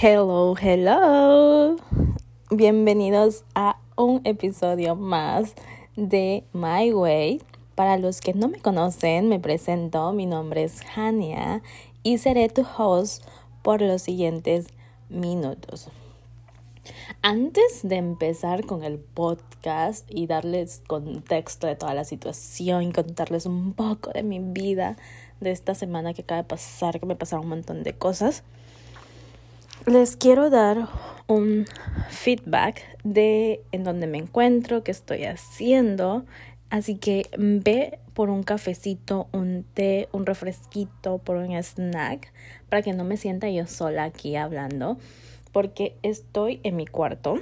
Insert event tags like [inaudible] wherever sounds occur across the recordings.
Hello, hello. Bienvenidos a un episodio más de My Way. Para los que no me conocen, me presento. Mi nombre es Hania y seré tu host por los siguientes minutos. Antes de empezar con el podcast y darles contexto de toda la situación y contarles un poco de mi vida de esta semana que acaba de pasar, que me pasaron un montón de cosas, les quiero dar un feedback de en dónde me encuentro, qué estoy haciendo. Así que ve por un cafecito, un té, un refresquito, por un snack, para que no me sienta yo sola aquí hablando, porque estoy en mi cuarto.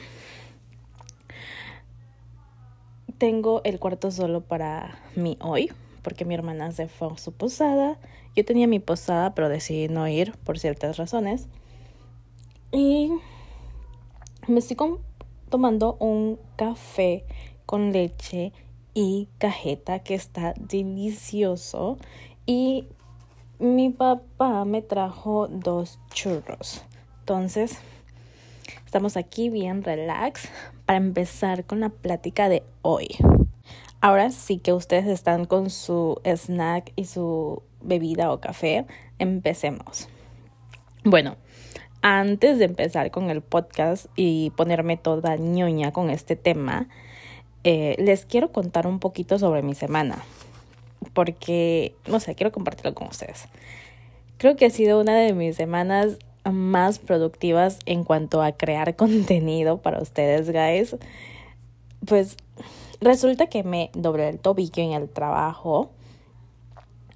Tengo el cuarto solo para mí hoy, porque mi hermana se fue a su posada. Yo tenía mi posada, pero decidí no ir por ciertas razones. Y me estoy tomando un café con leche y cajeta que está delicioso. Y mi papá me trajo dos churros. Entonces, estamos aquí bien relax para empezar con la plática de hoy. Ahora sí que ustedes están con su snack y su bebida o café, empecemos. Bueno, antes de empezar con el podcast y ponerme toda ñoña con este tema, eh, les quiero contar un poquito sobre mi semana. Porque, no sé, quiero compartirlo con ustedes. Creo que ha sido una de mis semanas más productivas en cuanto a crear [laughs] contenido para ustedes, guys. Pues resulta que me doblé el tobillo en el trabajo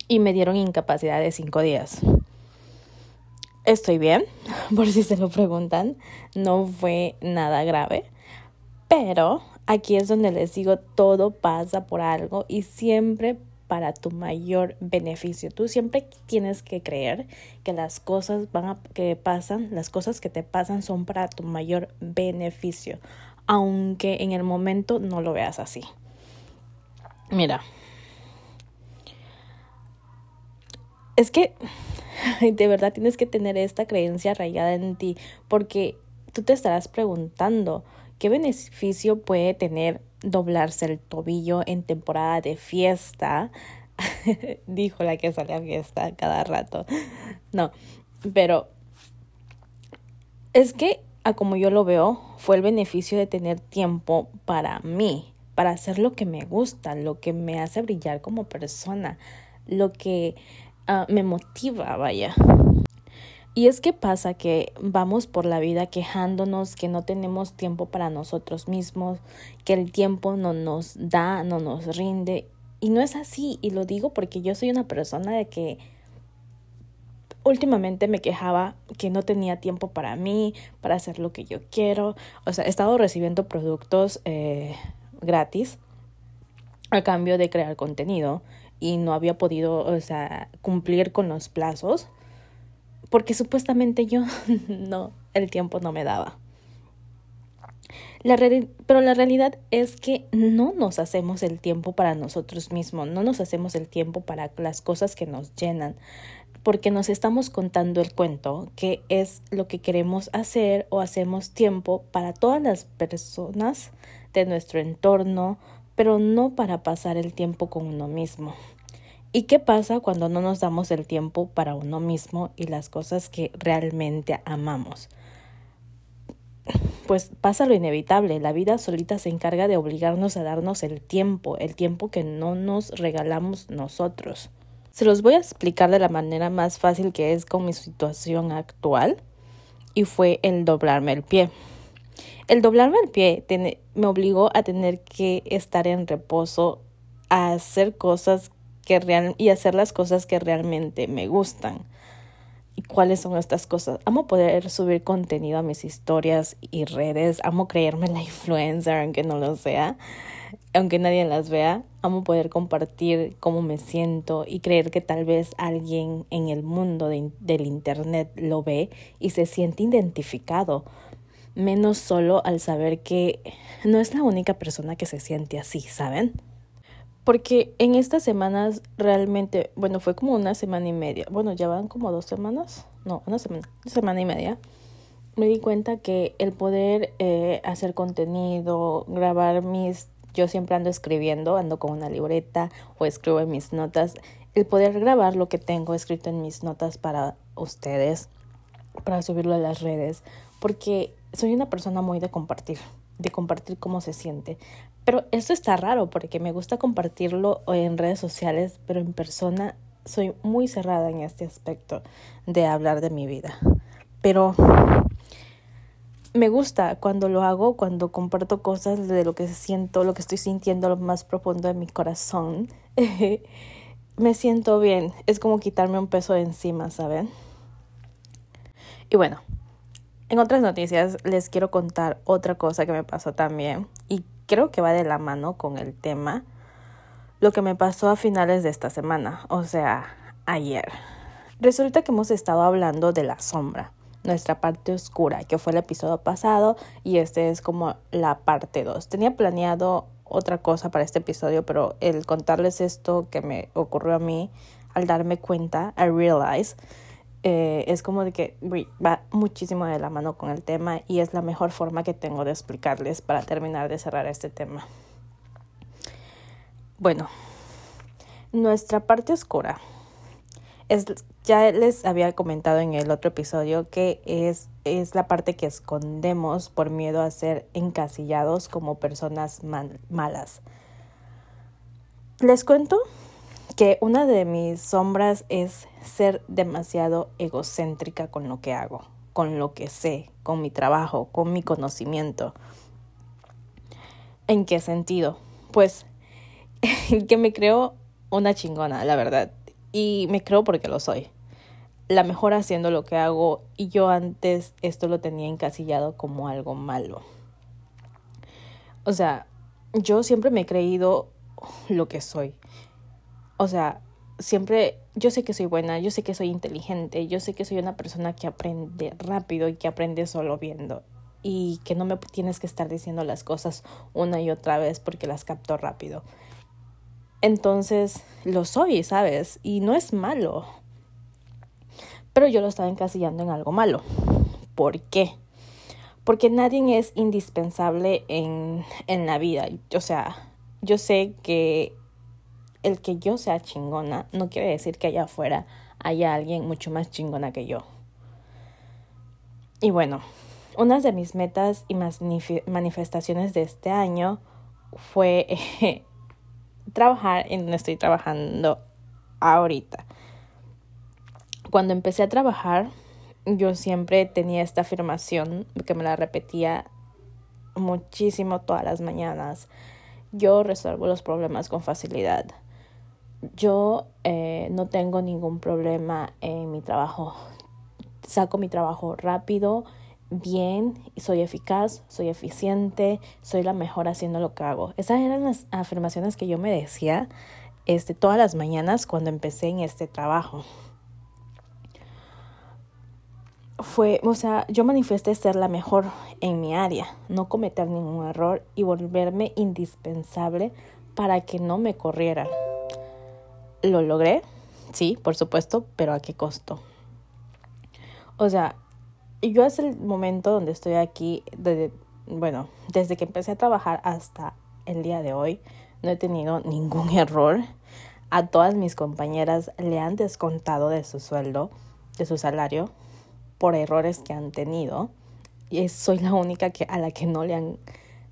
y me dieron incapacidad de cinco días. Estoy bien, [laughs] por si se lo preguntan. No fue nada grave. Pero aquí es donde les digo, todo pasa por algo y siempre para tu mayor beneficio. Tú siempre tienes que creer que las cosas van a, que pasan, las cosas que te pasan son para tu mayor beneficio, aunque en el momento no lo veas así. Mira, es que [laughs] de verdad tienes que tener esta creencia arraigada en ti, porque tú te estarás preguntando qué beneficio puede tener doblarse el tobillo en temporada de fiesta. [laughs] Dijo la que sale a fiesta cada rato. No, pero es que, a como yo lo veo, fue el beneficio de tener tiempo para mí, para hacer lo que me gusta, lo que me hace brillar como persona, lo que Ah, me motiva, vaya. Y es que pasa que vamos por la vida quejándonos que no tenemos tiempo para nosotros mismos, que el tiempo no nos da, no nos rinde. Y no es así, y lo digo porque yo soy una persona de que últimamente me quejaba que no tenía tiempo para mí, para hacer lo que yo quiero. O sea, he estado recibiendo productos eh, gratis a cambio de crear contenido y no había podido, o sea, cumplir con los plazos porque supuestamente yo [laughs] no, el tiempo no me daba. La pero la realidad es que no nos hacemos el tiempo para nosotros mismos, no nos hacemos el tiempo para las cosas que nos llenan, porque nos estamos contando el cuento, que es lo que queremos hacer o hacemos tiempo para todas las personas de nuestro entorno, pero no para pasar el tiempo con uno mismo. ¿Y qué pasa cuando no nos damos el tiempo para uno mismo y las cosas que realmente amamos? Pues pasa lo inevitable, la vida solita se encarga de obligarnos a darnos el tiempo, el tiempo que no nos regalamos nosotros. Se los voy a explicar de la manera más fácil que es con mi situación actual y fue el doblarme el pie. El doblarme el pie me obligó a tener que estar en reposo, a hacer cosas que real y hacer las cosas que realmente me gustan. ¿Y cuáles son estas cosas? Amo poder subir contenido a mis historias y redes. Amo creerme la influencer, aunque no lo sea, aunque nadie las vea. Amo poder compartir cómo me siento y creer que tal vez alguien en el mundo del Internet lo ve y se siente identificado menos solo al saber que no es la única persona que se siente así, ¿saben? Porque en estas semanas realmente, bueno, fue como una semana y media, bueno, ya van como dos semanas, no, una semana, una semana y media, me di cuenta que el poder eh, hacer contenido, grabar mis... Yo siempre ando escribiendo, ando con una libreta o escribo en mis notas. El poder grabar lo que tengo escrito en mis notas para ustedes, para subirlo a las redes, porque soy una persona muy de compartir, de compartir cómo se siente. Pero esto está raro porque me gusta compartirlo en redes sociales, pero en persona soy muy cerrada en este aspecto de hablar de mi vida. Pero me gusta cuando lo hago, cuando comparto cosas de lo que siento, lo que estoy sintiendo lo más profundo de mi corazón. [laughs] me siento bien. Es como quitarme un peso de encima, ¿saben? Y bueno, en otras noticias les quiero contar otra cosa que me pasó también y creo que va de la mano con el tema. Lo que me pasó a finales de esta semana, o sea, ayer. Resulta que hemos estado hablando de la sombra nuestra parte oscura, que fue el episodio pasado y este es como la parte 2. Tenía planeado otra cosa para este episodio, pero el contarles esto que me ocurrió a mí al darme cuenta, I realize, eh, es como de que va muchísimo de la mano con el tema y es la mejor forma que tengo de explicarles para terminar de cerrar este tema. Bueno, nuestra parte oscura es ya les había comentado en el otro episodio que es, es la parte que escondemos por miedo a ser encasillados como personas malas. Les cuento que una de mis sombras es ser demasiado egocéntrica con lo que hago, con lo que sé, con mi trabajo, con mi conocimiento. ¿En qué sentido? Pues [laughs] que me creo una chingona, la verdad y me creo porque lo soy. La mejor haciendo lo que hago y yo antes esto lo tenía encasillado como algo malo. O sea, yo siempre me he creído lo que soy. O sea, siempre yo sé que soy buena, yo sé que soy inteligente, yo sé que soy una persona que aprende rápido y que aprende solo viendo y que no me tienes que estar diciendo las cosas una y otra vez porque las capto rápido. Entonces lo soy, ¿sabes? Y no es malo. Pero yo lo estaba encasillando en algo malo. ¿Por qué? Porque nadie es indispensable en, en la vida. O sea, yo sé que el que yo sea chingona no quiere decir que allá afuera haya alguien mucho más chingona que yo. Y bueno, una de mis metas y manifestaciones de este año fue [laughs] trabajar en donde estoy trabajando ahorita. Cuando empecé a trabajar, yo siempre tenía esta afirmación que me la repetía muchísimo todas las mañanas. Yo resuelvo los problemas con facilidad. Yo eh, no tengo ningún problema en mi trabajo. Saco mi trabajo rápido bien, soy eficaz, soy eficiente, soy la mejor haciendo lo que hago. Esas eran las afirmaciones que yo me decía este, todas las mañanas cuando empecé en este trabajo. Fue, o sea, yo manifesté ser la mejor en mi área, no cometer ningún error y volverme indispensable para que no me corrieran. ¿Lo logré? Sí, por supuesto, pero ¿a qué costo? O sea, yo es el momento donde estoy aquí, bueno, desde que empecé a trabajar hasta el día de hoy, no he tenido ningún [laughs] error. A todas mis compañeras le han descontado de su sueldo, de su salario, por errores que han tenido. Y soy la única que, a la que no le han,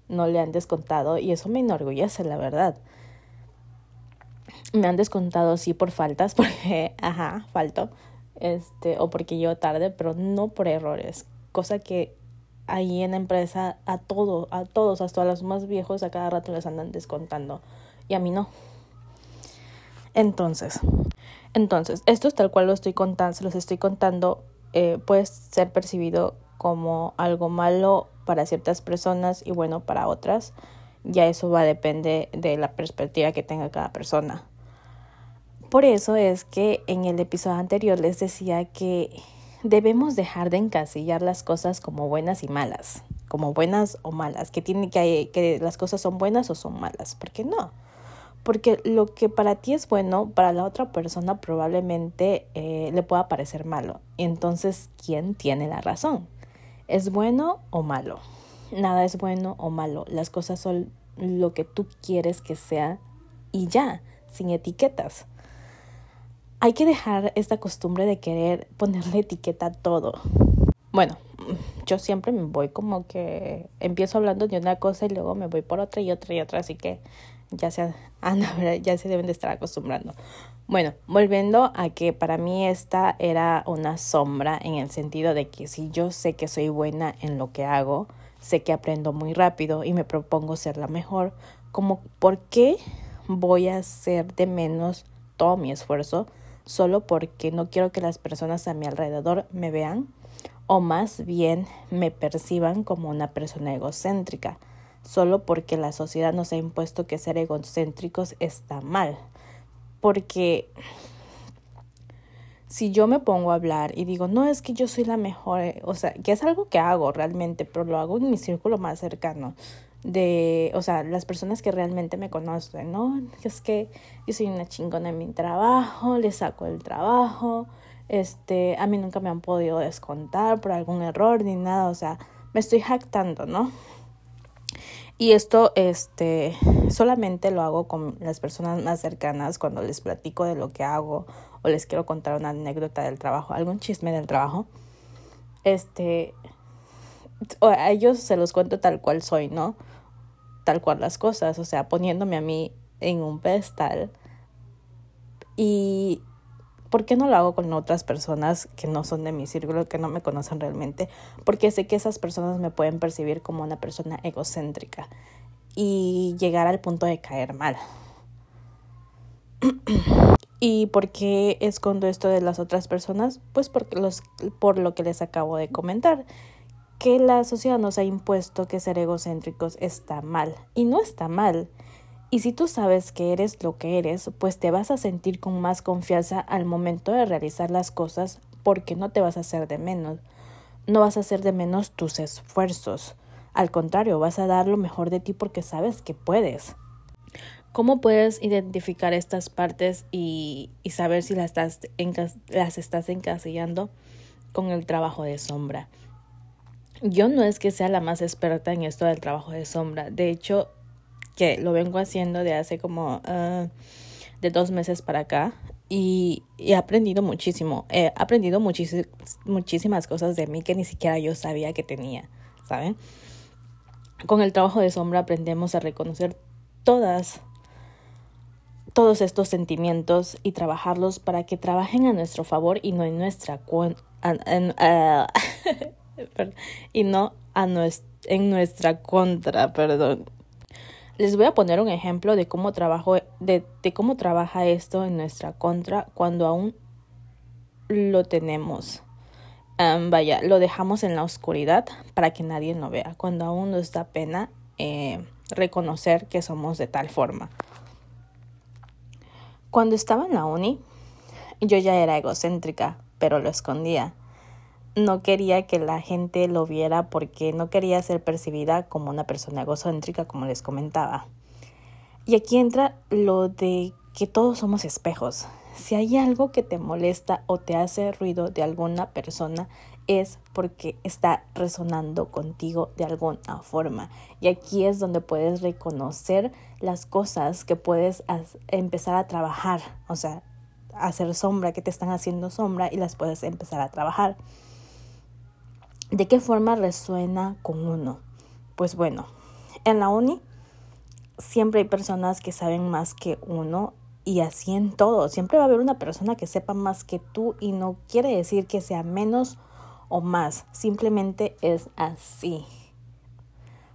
no le han descontado. Y eso me enorgullece, la verdad. Me han descontado, sí, por faltas, [laughs] porque, ajá, falto este, o porque llego tarde, pero no por errores, cosa que ahí en la empresa a todos, a todos, hasta a los más viejos, a cada rato les andan descontando y a mí no. Entonces, entonces, esto es tal cual lo estoy contando, se los estoy contando, eh, puede ser percibido como algo malo para ciertas personas y bueno para otras. Ya eso va a depender de la perspectiva que tenga cada persona. Por eso es que en el episodio anterior les decía que debemos dejar de encasillar las cosas como buenas y malas, como buenas o malas, que tiene que, que las cosas son buenas o son malas, ¿por qué no? Porque lo que para ti es bueno, para la otra persona probablemente eh, le pueda parecer malo. Entonces, ¿quién tiene la razón? ¿Es bueno o malo? Nada es bueno o malo. Las cosas son lo que tú quieres que sea y ya, sin etiquetas. Hay que dejar esta costumbre de querer ponerle etiqueta a todo. Bueno, yo siempre me voy como que empiezo hablando de una cosa y luego me voy por otra y otra y otra, así que ya se, [laughs] ya se deben de estar acostumbrando. Bueno, volviendo a que para mí esta era una sombra en el sentido de que si yo sé que soy buena en lo que hago, sé que aprendo muy rápido y me propongo ser la mejor, como por qué voy a hacer de menos todo mi esfuerzo solo porque no quiero que las personas a mi alrededor me vean o más bien me perciban como una persona egocéntrica, solo porque la sociedad nos ha impuesto que ser egocéntricos está mal. Porque si yo me pongo a hablar y digo, no es que yo soy la mejor, eh, o sea, que es algo que hago realmente, pero lo hago en mi círculo más cercano de, o sea, las personas que realmente me conocen, ¿no? Es que yo soy una chingona en mi trabajo, le saco el trabajo, este, a mí nunca me han podido descontar por algún error ni nada, o sea, me estoy jactando, ¿no? Y esto este, solamente lo hago con las personas más cercanas cuando les platico de lo que hago o les quiero contar una anécdota del trabajo, algún chisme del trabajo. Este, a ellos se los cuento tal cual soy, ¿no? Tal cual las cosas, o sea, poniéndome a mí en un pedestal. Y ¿Por qué no lo hago con otras personas que no son de mi círculo, que no me conocen realmente? Porque sé que esas personas me pueden percibir como una persona egocéntrica y llegar al punto de caer mal. [clears throat] ¿Y por qué escondo esto de las otras personas? Pues porque los, por lo que les acabo de comentar, que la sociedad nos ha impuesto que ser egocéntricos está mal. Y no está mal. Y si tú sabes que eres lo que eres, pues te vas a sentir con más confianza al momento de realizar las cosas porque no te vas a hacer de menos. No vas a hacer de menos tus esfuerzos. Al contrario, vas a dar lo mejor de ti porque sabes que puedes. ¿Cómo puedes identificar estas partes y, saber si las estás, las estás encasillando con el trabajo de sombra? Yo no es que sea la más experta en esto del trabajo de sombra. De hecho, que lo vengo haciendo de hace como uh, de dos meses para acá y, he aprendido muchísimo. He aprendido muchísimas cosas de mí que ni siquiera yo sabía que tenía, ¿saben? Con el trabajo de sombra aprendemos a reconocer todas todos estos sentimientos y trabajarlos para que trabajen a nuestro favor y no en nuestra [laughs] [laughs] y no a en nuestra contra, perdón. Les voy a poner un ejemplo de cómo, trabajo, de, de cómo trabaja esto en nuestra contra cuando aún lo tenemos. vaya, lo dejamos en la oscuridad para que nadie lo vea. Cuando aún nos da pena eh, reconocer que somos de tal forma. Cuando estaba en la uni, yo ya era egocéntrica, pero lo escondía no quería que la gente lo viera porque no quería ser percibida como una persona egocéntrica, como les comentaba. Y aquí entra lo de que todos somos espejos. Si hay algo que te molesta o te hace ruido de alguna persona, es porque está resonando contigo de alguna forma. Y aquí es donde puedes reconocer las cosas que puedes empezar a trabajar, o sea, hacer sombra, que te están haciendo sombra y las puedes empezar a trabajar. ¿De qué forma resuena con uno? Pues bueno, en la uni siempre hay personas que saben más que uno y así en todo. Siempre va a haber una persona que sepa más que tú y no quiere decir que sea menos o más, simplemente es así.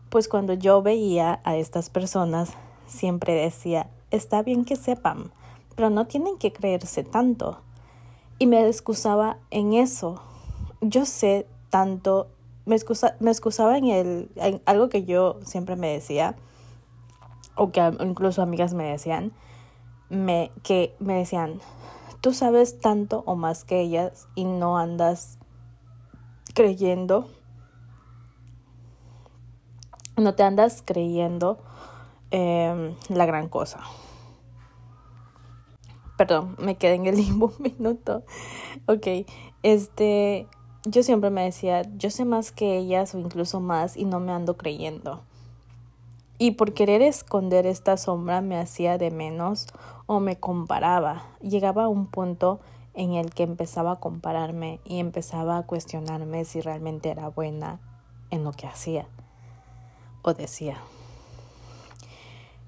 Pues cuando yo veía a estas personas, siempre decía, está bien que sepan, pero no tienen que creerse tanto. Y me excusaba en eso. Yo sé tanto, me, excusaba en, el, algo que yo siempre me decía, o que incluso amigas me decían, me, que me decían, tú sabes tanto o más que ellas y no andas creyendo, no te andas creyendo em, la gran cosa. Perdón, me quedé en el [laughs] limbo un minuto. Ok, este, yo siempre me decía, yo sé más que ellas o incluso más y no me ando creyendo. Y por querer esconder esta sombra me hacía de menos o me comparaba. Llegaba a un punto en el que empezaba a compararme y empezaba a cuestionarme si realmente era buena en lo que hacía o decía.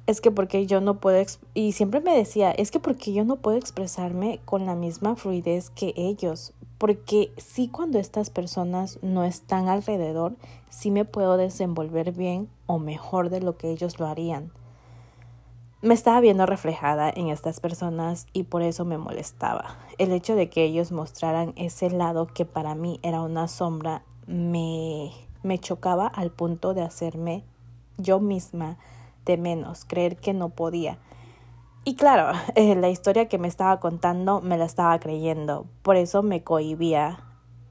Es que porque yo no puedo, y siempre me decía, es que porque yo no puedo expresarme con la misma fluidez que ellos, porque sí cuando estas personas no están alrededor, sí me puedo desenvolver bien o mejor de lo que ellos lo harían. Me estaba viendo reflejada en estas personas y por eso me molestaba. El hecho de que ellos mostraran ese lado que para mí era una sombra me, me chocaba al punto de hacerme yo misma de menos, creer que no podía. Y claro, [laughs] eh, la historia que me estaba contando me la estaba creyendo, por eso me cohibía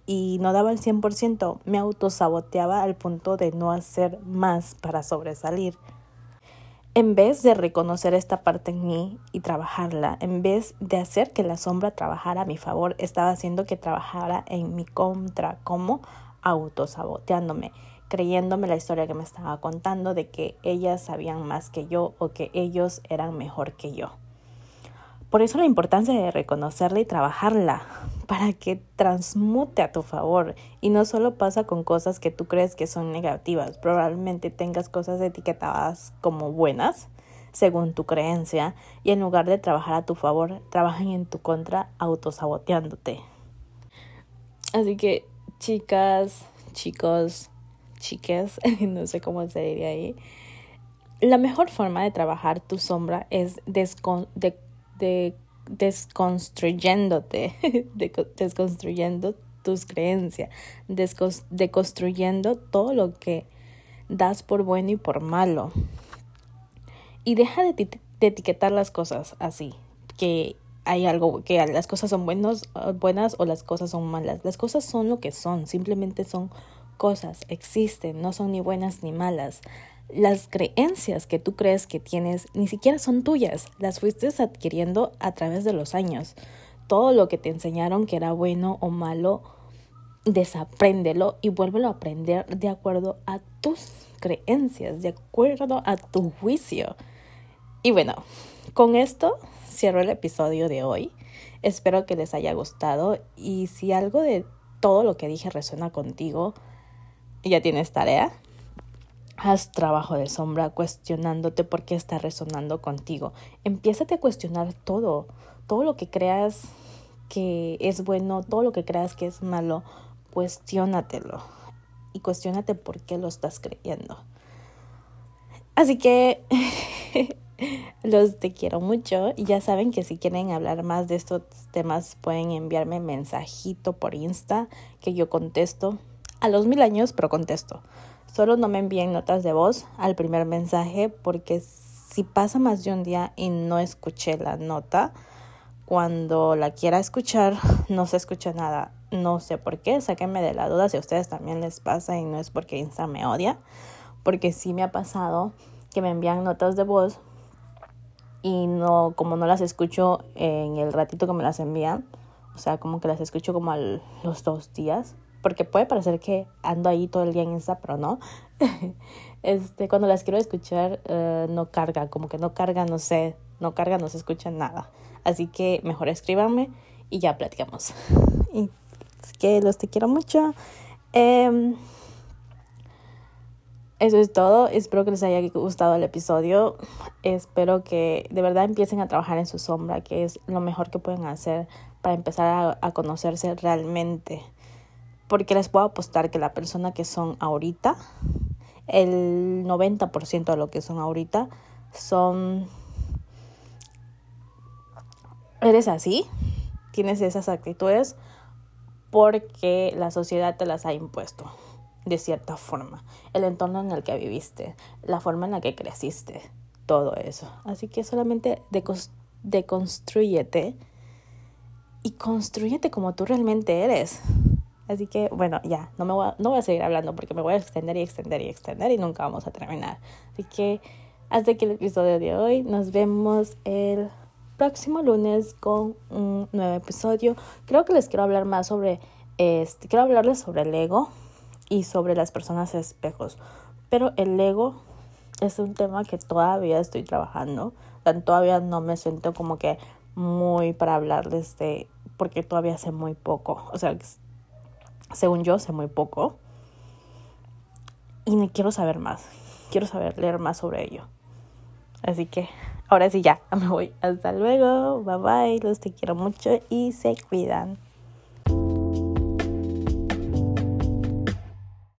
y no daba el 100%, me autosaboteaba al punto de no hacer más para sobresalir. En vez de reconocer esta parte en mí y trabajarla, en vez de hacer que la sombra trabajara a mi favor, estaba haciendo que trabajara en mi contra, como autosaboteándome creyéndome la historia que me estaba contando de que ellas sabían más que yo o que ellos eran mejor que yo. Por eso la importancia de reconocerla y trabajarla [laughs] para que transmute a tu favor y no solo pasa con cosas que tú crees que son negativas, probablemente tengas cosas etiquetadas como buenas según tu creencia y en lugar de trabajar a tu favor, trabajan en tu contra autosaboteándote. Así que chicas, chicos, chiques, [laughs] no sé cómo se diría ahí. La mejor forma de trabajar tu sombra es de, desconstruyéndote, [laughs] desconstruyendo tus creencias, deconstruyendo todo lo que das por bueno y por malo. Y deja de, de, etiquetar las cosas así, que hay algo, que las cosas son buenos, buenas o las cosas son malas. Las cosas son lo que son, simplemente son cosas existen, no son ni buenas ni malas. Las creencias que tú crees que tienes ni siquiera son tuyas, las fuiste adquiriendo a través de los años. Todo lo que te enseñaron que era bueno o malo, desapréndelo y vuélvelo a aprender de acuerdo a tus creencias, de acuerdo a tu juicio. Y bueno, con esto cierro el episodio de hoy. Espero que les haya gustado y si algo de todo lo que dije resuena contigo, ya tienes tarea. Haz trabajo de sombra cuestionándote por qué está resonando contigo. Empiezate a cuestionar todo, todo lo que creas que es bueno, todo lo que creas que es malo, cuestiónatelo y cuestiónate por qué lo estás creyendo. Así que [laughs] los te quiero mucho y ya saben que si quieren hablar más de estos temas pueden enviarme mensajito por Insta que yo contesto a los mil años, pero contesto. Solo no me envíen notas de voz al primer mensaje porque si pasa más de un día y no escuché la nota, cuando la quiera escuchar no se escucha nada. No sé por qué, sáquenme de la duda si a ustedes también les pasa y no es porque Insta me odia, porque sí me ha pasado que me envían notas de voz y no como no las escucho en el ratito que me las envían, o sea, como que las escucho como a los dos días, porque puede parecer que ando ahí todo el día en Insta, pero no. [laughs] este, cuando las quiero escuchar, eh, no carga, como que no carga, no sé, no carga, no se escucha nada. Así que mejor escríbanme y ya platicamos. [laughs] Y que los te quiero mucho. Em, eso es todo. Espero que les haya gustado el episodio. Espero que de verdad empiecen a trabajar en su sombra, que es lo mejor que pueden hacer para empezar a conocerse realmente porque les puedo apostar que la persona que son ahorita, el 90% de lo que son ahorita, son... Eres así, tienes esas actitudes porque la sociedad te las ha impuesto de cierta forma, el entorno en el que viviste, la forma en la que creciste, todo eso. Así que solamente deconstruyete y construyete como tú realmente eres. Así que bueno, ya, no, me voy a, no voy a seguir hablando porque me voy a extender y extender y extender y nunca vamos a terminar. Así que hasta aquí el episodio de hoy. Nos vemos el próximo lunes con un nuevo episodio. Creo que les quiero hablar más sobre Este, quiero hablarles sobre el ego y sobre las personas espejos. Pero el ego es un tema que todavía estoy trabajando. todavía no me siento como que muy para hablarles de, porque todavía sé muy poco. O sea, según yo sé muy poco. Y quiero saber más. Quiero saber, leer más sobre ello. Así que ahora sí ya, [laughs] me voy. Hasta luego. Bye bye. Los te quiero mucho y se cuidan.